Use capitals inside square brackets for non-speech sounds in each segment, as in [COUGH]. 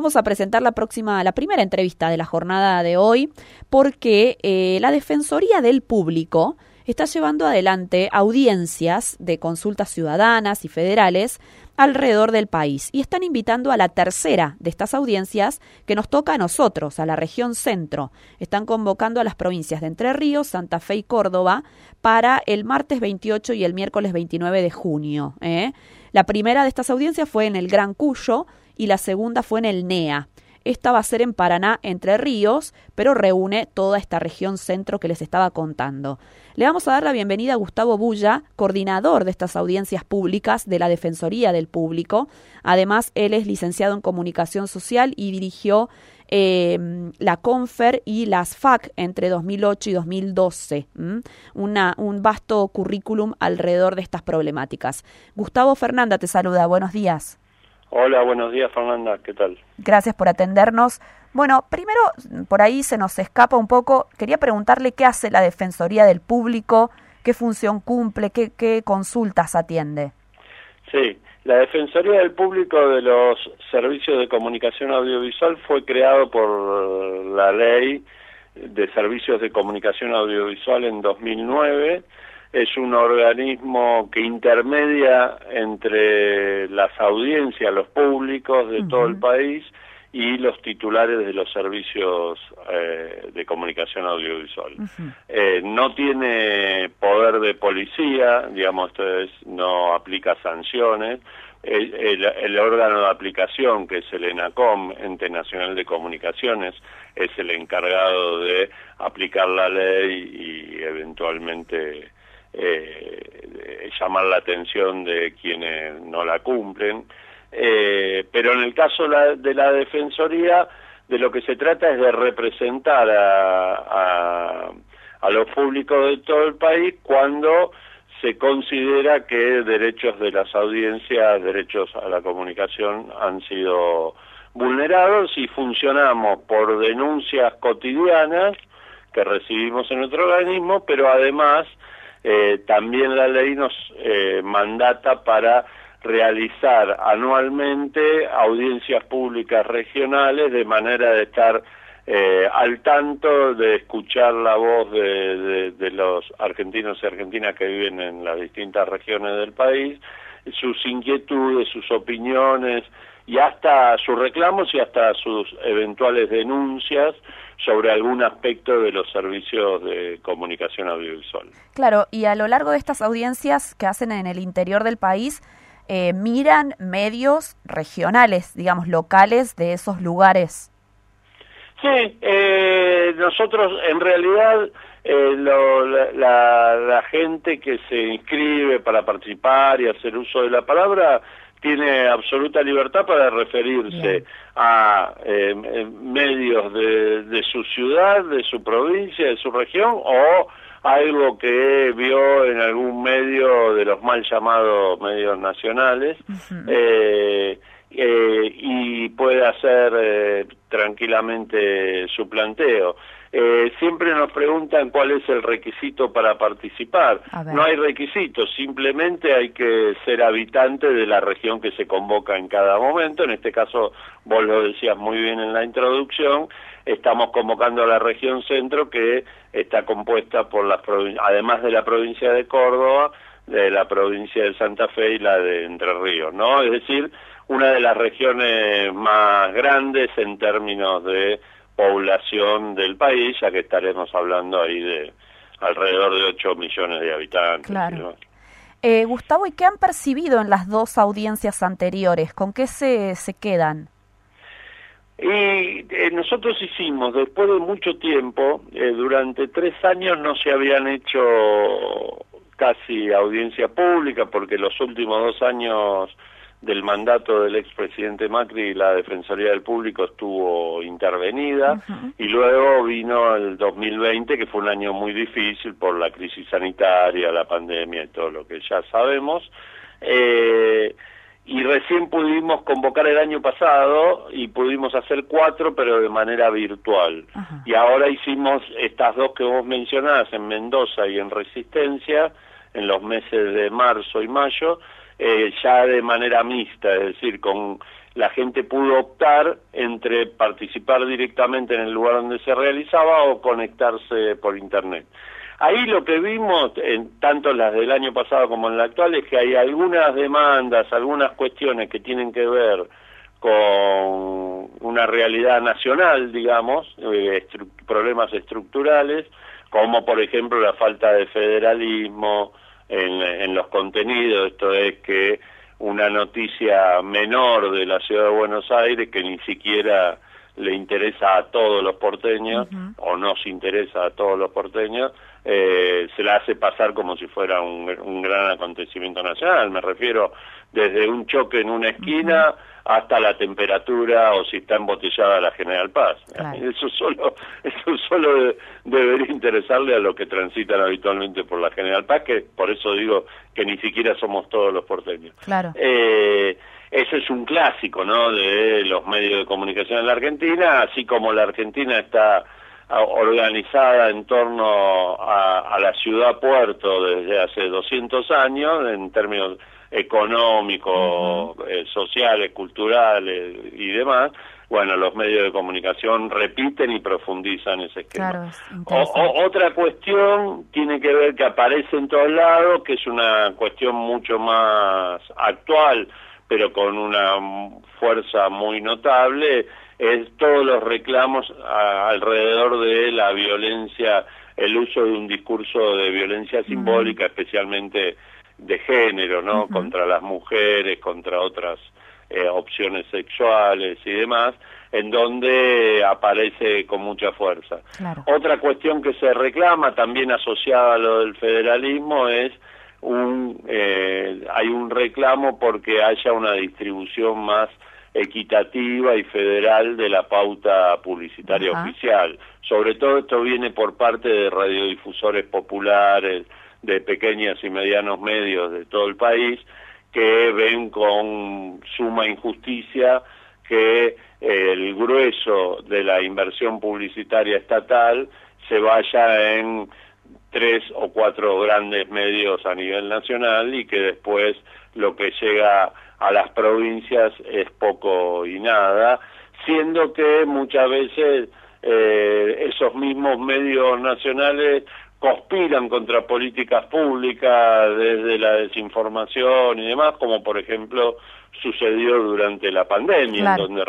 Vamos a presentar la próxima, la primera entrevista de la jornada de hoy, porque eh, la Defensoría del Público está llevando adelante audiencias de consultas ciudadanas y federales alrededor del país y están invitando a la tercera de estas audiencias que nos toca a nosotros, a la región centro. Están convocando a las provincias de Entre Ríos, Santa Fe y Córdoba para el martes 28 y el miércoles 29 de junio. ¿eh? La primera de estas audiencias fue en el Gran Cuyo y la segunda fue en el NEA. Esta va a ser en Paraná, Entre Ríos, pero reúne toda esta región centro que les estaba contando. Le vamos a dar la bienvenida a Gustavo Bulla, coordinador de estas audiencias públicas de la Defensoría del Público. Además, él es licenciado en Comunicación Social y dirigió eh, la CONFER y las FAC entre 2008 y 2012. Una, un vasto currículum alrededor de estas problemáticas. Gustavo Fernanda te saluda. Buenos días. Hola, buenos días Fernanda, ¿qué tal? Gracias por atendernos. Bueno, primero, por ahí se nos escapa un poco, quería preguntarle qué hace la Defensoría del Público, qué función cumple, qué, qué consultas atiende. Sí, la Defensoría del Público de los Servicios de Comunicación Audiovisual fue creado por la Ley de Servicios de Comunicación Audiovisual en 2009 es un organismo que intermedia entre las audiencias, los públicos de todo el país y los titulares de los servicios eh, de comunicación audiovisual. eh, no tiene poder de policía, digamos, esto no aplica sanciones. El, el, el, órgano de aplicación, que es el ENACOM, Ente Nacional de Comunicaciones, es el encargado de aplicar la ley y eventualmente eh, llamar la atención de quienes no la cumplen. Eh, pero en el caso de la Defensoría, de lo que se trata es de representar a, a, a los públicos de todo el país cuando se considera que derechos de las audiencias, derechos a la comunicación han sido vulnerados y funcionamos por denuncias cotidianas que recibimos en nuestro organismo, pero además eh, también la ley nos eh, mandata para realizar anualmente audiencias públicas regionales de manera de estar eh, al tanto de escuchar la voz de, los argentinos y argentinas que viven en las distintas regiones del país, sus inquietudes, sus opiniones y hasta sus reclamos y hasta sus eventuales denuncias sobre algún aspecto de los servicios de comunicación audiovisual. Claro, y a lo largo de estas audiencias que hacen en el interior del país, eh, miran medios regionales, digamos, locales de esos lugares. Sí, eh, nosotros en realidad eh, lo, la, la, gente que se inscribe para participar y hacer uso de la palabra tiene absoluta libertad para referirse Bien. a eh, medios de, de, su ciudad, de su provincia, de su región o algo que vio en algún medio de los mal llamados medios nacionales uh -huh. eh, eh, y puede hacer eh, tranquilamente su planteo. Eh, siempre nos preguntan cuál es el requisito para participar. No hay requisito, simplemente hay que ser habitante de la región que se convoca en cada momento. En este caso, vos lo decías muy bien en la introducción, estamos convocando a la región centro que está compuesta por las además de la provincia de Córdoba, de la provincia de Santa Fe y la de Entre Ríos, ¿no? Es decir, una de las regiones más grandes en términos de población del país, ya que estaremos hablando ahí de alrededor de 8 millones de habitantes. Claro. ¿no? Eh, Gustavo, ¿y qué han percibido en las dos audiencias anteriores? ¿Con qué se, se quedan? Y eh, nosotros hicimos, después de mucho tiempo, eh, durante tres años no se habían hecho casi audiencia pública, porque los últimos dos años del mandato del expresidente Macri la Defensoría del Público estuvo intervenida uh -huh. y luego vino el 2020 que fue un año muy difícil por la crisis sanitaria, la pandemia y todo lo que ya sabemos. Eh, y recién pudimos convocar el año pasado y pudimos hacer cuatro pero de manera virtual. Uh -huh. Y ahora hicimos estas dos que vos mencionás en Mendoza y en Resistencia en los meses de marzo y mayo eh, ya de manera mixta, es decir, con la gente pudo optar entre participar directamente en el lugar donde se realizaba o conectarse por internet. Ahí lo que vimos, en tanto las del año pasado como en la actual, es que hay algunas demandas, algunas cuestiones que tienen que ver con una realidad nacional, digamos, eh, problemas estructurales, como por ejemplo la falta de federalismo en, en los contenidos, esto es que una noticia menor de la ciudad de Buenos Aires que ni siquiera le interesa a todos los porteños o no se interesa a todos los porteños, eh, se la hace pasar como si fuera un, un, gran acontecimiento nacional. Me refiero desde un choque en una esquina hasta la temperatura o si está embotellada la General Paz. Eso solo, [LAUGHS] eso solo debería interesarle a los que transitan habitualmente por la General Paz, que por eso digo que ni siquiera somos todos los porteños. Claro. Eh, ese es un clásico, ¿no? De los medios de comunicación en la Argentina, así como la Argentina está organizada en torno a, a la ciudad puerto desde hace 200 años en términos económicos, eh, sociales, culturales y demás, bueno, los medios de comunicación repiten y profundizan ese esquema. otra cuestión tiene que ver que aparece en todos lados, que es una cuestión mucho más actual, pero con una fuerza muy notable, es todos los reclamos alrededor de la violencia, el uso de un discurso de violencia simbólica, especialmente de género, ¿no? Contra las mujeres, contra otras eh, opciones sexuales y demás, en donde aparece con mucha fuerza. Otra cuestión que se reclama, también asociada a lo del federalismo, es un eh, hay un reclamo porque haya una distribución más equitativa y federal de la pauta publicitaria oficial. Sobre todo esto viene por parte de radiodifusores populares, de pequeños y medianos medios de todo el país que ven con suma injusticia que el grueso de la inversión publicitaria estatal se vaya en tres o cuatro grandes medios a nivel nacional y que después lo que llega a las provincias es poco y nada, siendo que muchas veces eh, esos mismos medios nacionales conspiran contra políticas públicas desde la desinformación y demás, como por ejemplo sucedió durante la pandemia, donde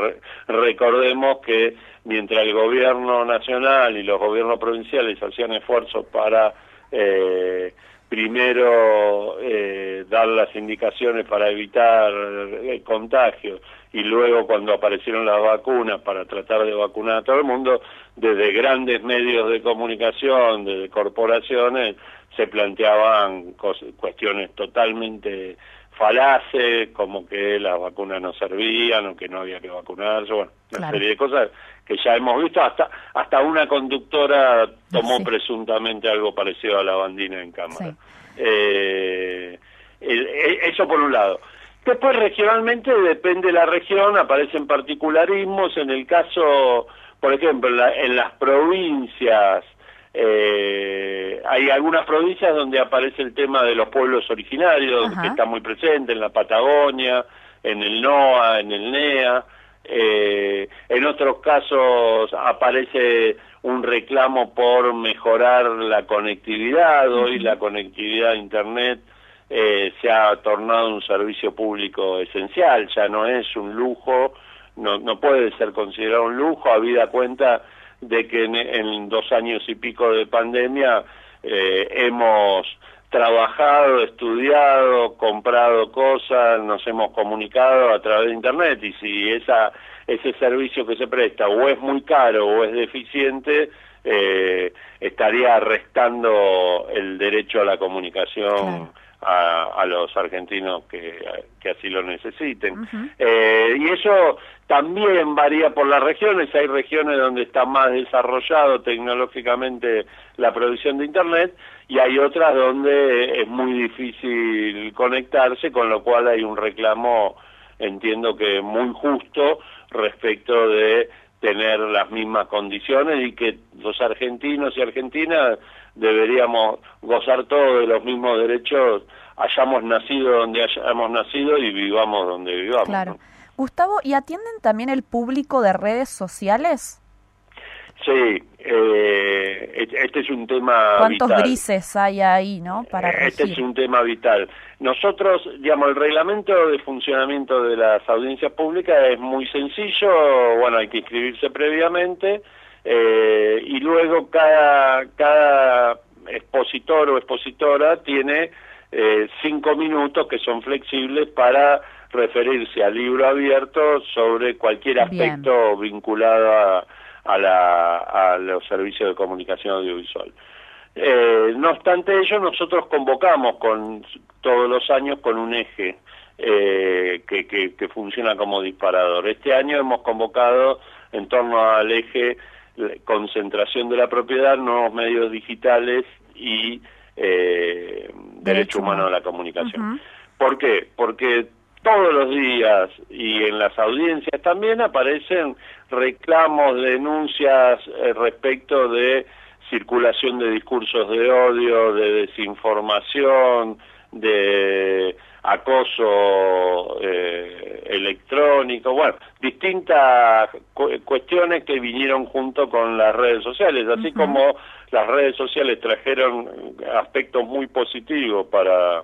recordemos que mientras el gobierno nacional y los gobiernos provinciales hacían esfuerzos para eh, primero eh, dar las indicaciones para evitar el contagio y luego cuando aparecieron las vacunas para tratar de vacunar a todo el mundo, desde grandes medios de comunicación, desde corporaciones, se planteaban cuestiones totalmente falaces, como que las vacunas no servían o que no había que vacunarse, bueno, una serie de cosas que ya hemos visto, hasta hasta una conductora tomó presuntamente algo parecido a la bandina en cámara. Eh, eso por un lado. Después regionalmente depende de la región, aparecen particularismos, en el caso, por ejemplo, en, las provincias, eh, hay algunas provincias donde aparece el tema de los pueblos originarios, que está muy presente, en la Patagonia, en el NOA, en el NEA, eh, en otros casos aparece un reclamo por mejorar la conectividad, hoy la conectividad a Internet eh, se ha tornado un servicio público esencial, ya no es un lujo, no, no puede ser considerado un lujo, habida cuenta de que en, dos años y pico de pandemia eh, hemos trabajado, estudiado, comprado cosas, nos hemos comunicado a través de Internet y si esa, ese servicio que se presta o es muy caro o es deficiente, eh, estaría restando el derecho a la comunicación a, los argentinos que, así lo necesiten. Eh, y eso también varía por las regiones, hay regiones donde está más desarrollado tecnológicamente la producción de Internet y hay otras donde es muy difícil conectarse, con lo cual hay un reclamo, entiendo que muy justo respecto de tener las mismas condiciones y que los argentinos y argentinas deberíamos gozar todos de los mismos derechos, hayamos nacido donde hayamos nacido y vivamos donde vivamos. Claro. Gustavo, ¿y atienden también el público de redes sociales? Sí, eh, este es un tema ¿Cuántos grises hay ahí, no? Para Este es un tema vital. Nosotros, digamos, el reglamento de funcionamiento de las audiencias públicas es muy sencillo, bueno, hay que inscribirse previamente eh, y luego cada, cada expositor o expositora tiene eh, cinco minutos que son flexibles para referirse al libro abierto sobre cualquier aspecto vinculado a a, la, a los servicios de comunicación audiovisual. Eh, no obstante ello, nosotros convocamos con todos los años con un eje eh, que, que, funciona como disparador. Este año hemos convocado en torno al eje concentración de la propiedad, nuevos medios digitales y eh, derecho, humano a la comunicación. ¿Por qué? Porque todos los días y en las audiencias también aparecen reclamos, denuncias eh, respecto de circulación de discursos de odio, de desinformación, de acoso eh, electrónico, bueno, distintas cuestiones que vinieron junto con las redes sociales, así como las redes sociales trajeron aspectos muy positivos para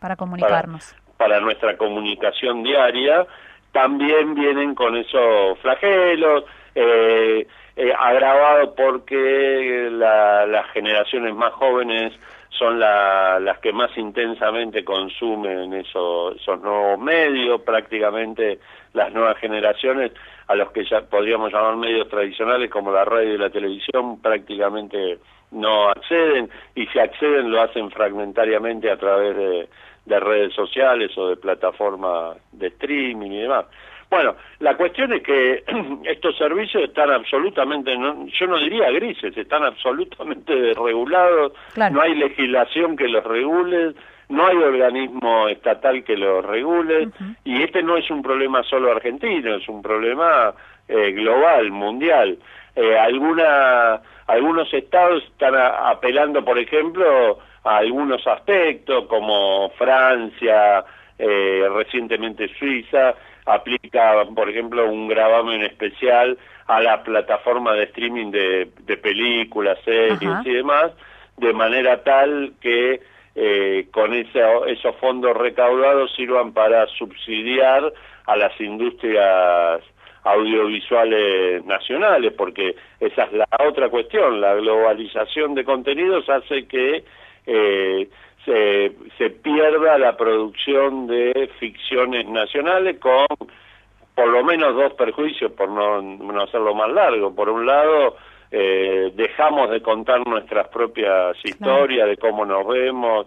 para comunicarnos. para nuestra comunicación diaria, también vienen con esos flagelos, eh, eh, agravados porque las generaciones más jóvenes son las que más intensamente consumen esos, esos nuevos medios, prácticamente las nuevas generaciones, a los que ya podríamos llamar medios tradicionales como la radio y la televisión, prácticamente no acceden y si acceden lo hacen fragmentariamente a través de, de redes sociales o de plataformas de streaming y demás. Bueno, la cuestión es que [CLEARS THROAT] estos servicios están absolutamente, yo no diría grises, están absolutamente desregulados, no hay legislación que los regule, no hay organismo estatal que los regule, y este no es un problema solo argentino, es un problema eh, global, mundial. Eh, alguna, algunos estados están apelando, por ejemplo, algunos aspectos, como Francia, eh, recientemente Suiza, aplica, por ejemplo, un gravamen especial a la plataforma de streaming de, películas, series y demás, de manera tal que eh, con ese, esos fondos recaudados sirvan para subsidiar a las industrias audiovisuales nacionales, porque esa es la otra cuestión, la globalización de contenidos hace que eh, se, se pierda la producción de ficciones nacionales con por lo menos dos perjuicios, por no, no hacerlo más largo. Por un lado, eh, dejamos de contar nuestras propias historias, de cómo nos vemos,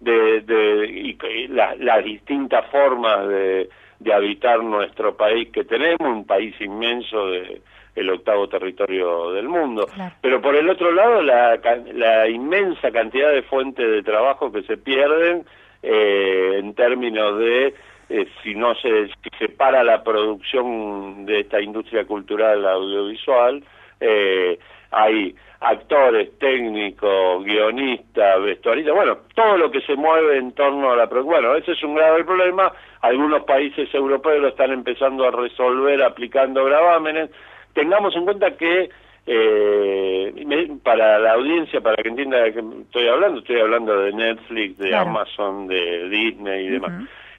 de, de y, las distintas formas de, de habitar nuestro país que tenemos, un país inmenso de el octavo territorio del mundo. Pero por el otro lado, la, la, inmensa cantidad de fuentes de trabajo que se pierden eh, en términos de eh, si no se si se para la producción de esta industria cultural audiovisual, eh, hay actores, técnicos, guionistas, vestuaristas, bueno, todo lo que se mueve en torno a la Bueno, ese es un grave problema. Algunos países europeos lo están empezando a resolver aplicando gravámenes. Tengamos en cuenta que eh, para la audiencia, para que entienda de qué estoy hablando, estoy hablando de Netflix, de Amazon, de Disney y demás.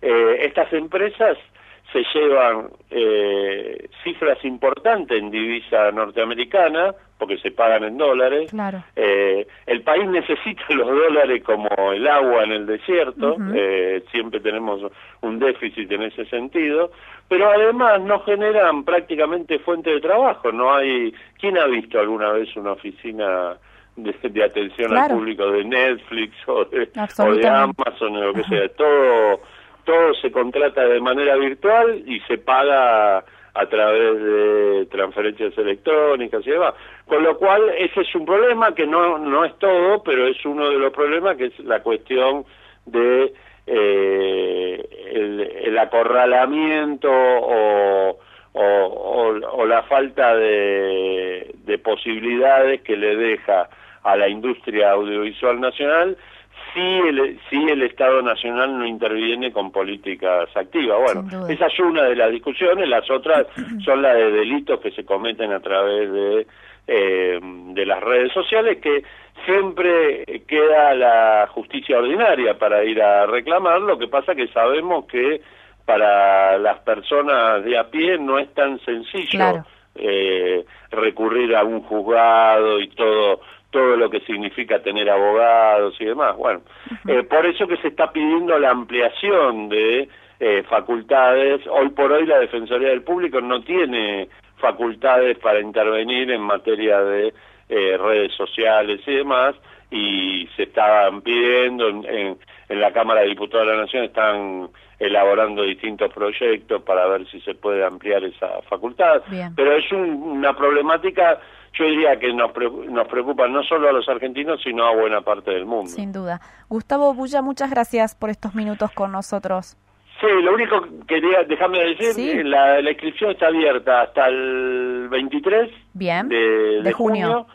eh, estas empresas se llevan eh, cifras importantes en divisa norteamericana, porque se pagan en dólares. Eh, el país necesita los dólares como el agua en el desierto, eh, siempre tenemos un déficit en ese sentido, pero además no generan prácticamente fuente de trabajo. No hay. ¿Quién ha visto alguna vez una oficina? De, atención al público de Netflix o de, o de Amazon o lo que sea, todo todo se contrata de manera virtual y se paga a través de transferencias electrónicas y demás. Con lo cual, ese es un problema que no, no es todo, pero es uno de los problemas que es la cuestión de eh, el, acorralamiento o, la falta de posibilidades que le deja a la industria audiovisual nacional si el, si el Estado Nacional no interviene con políticas activas. Bueno, esa es una de las discusiones, las otras son las de delitos que se cometen a través de, eh, de las redes sociales, que siempre queda la justicia ordinaria para ir a reclamar, lo que pasa que sabemos que para las personas de a pie no es tan sencillo eh, recurrir a un juzgado y todo todo lo que significa tener abogados y demás. Bueno, eh, por eso que se está pidiendo la ampliación de eh, facultades. Hoy por hoy la Defensoría del Público no tiene facultades para intervenir en materia de eh, redes sociales y demás, y se estaban pidiendo en, en, la Cámara de Diputados de la Nación, están elaborando distintos proyectos para ver si se puede ampliar esa facultad. Pero es una problemática yo diría que nos, nos preocupa no solo a los argentinos, sino a buena parte del mundo. Sin duda. Gustavo Bulla, muchas gracias por estos minutos con nosotros. Sí, lo único que quería, déjame decir, la, inscripción está abierta hasta el 23 Bien. de, junio.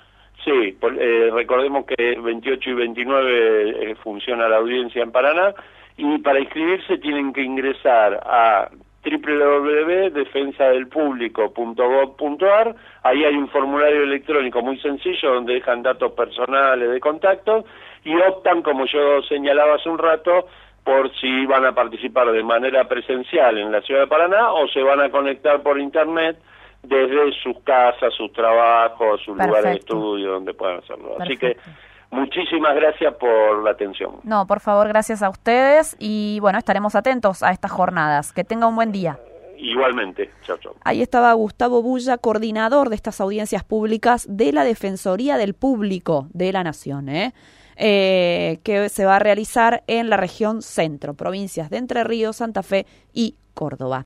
Sí, eh, recordemos que 28 y 29 eh, funciona la audiencia en Paraná y para inscribirse tienen que ingresar a www.defensadelpublico.gov.ar. Ahí hay un formulario electrónico muy sencillo donde dejan datos personales de contacto y optan, como yo señalaba hace un rato, por si van a participar de manera presencial en la ciudad de Paraná o se van a conectar por internet desde sus casas, sus trabajos, sus lugares de estudio, donde puedan hacerlo. Así que Muchísimas gracias por la atención. No, por favor, gracias a ustedes y bueno, estaremos atentos a estas jornadas. Que tenga un buen día. Igualmente, chao, chao. Ahí estaba Gustavo Bulla, coordinador de estas audiencias públicas de la Defensoría del Público de la Nación, ¿eh? Eh, que se va a realizar en la región centro, provincias de Entre Ríos, Santa Fe y Córdoba.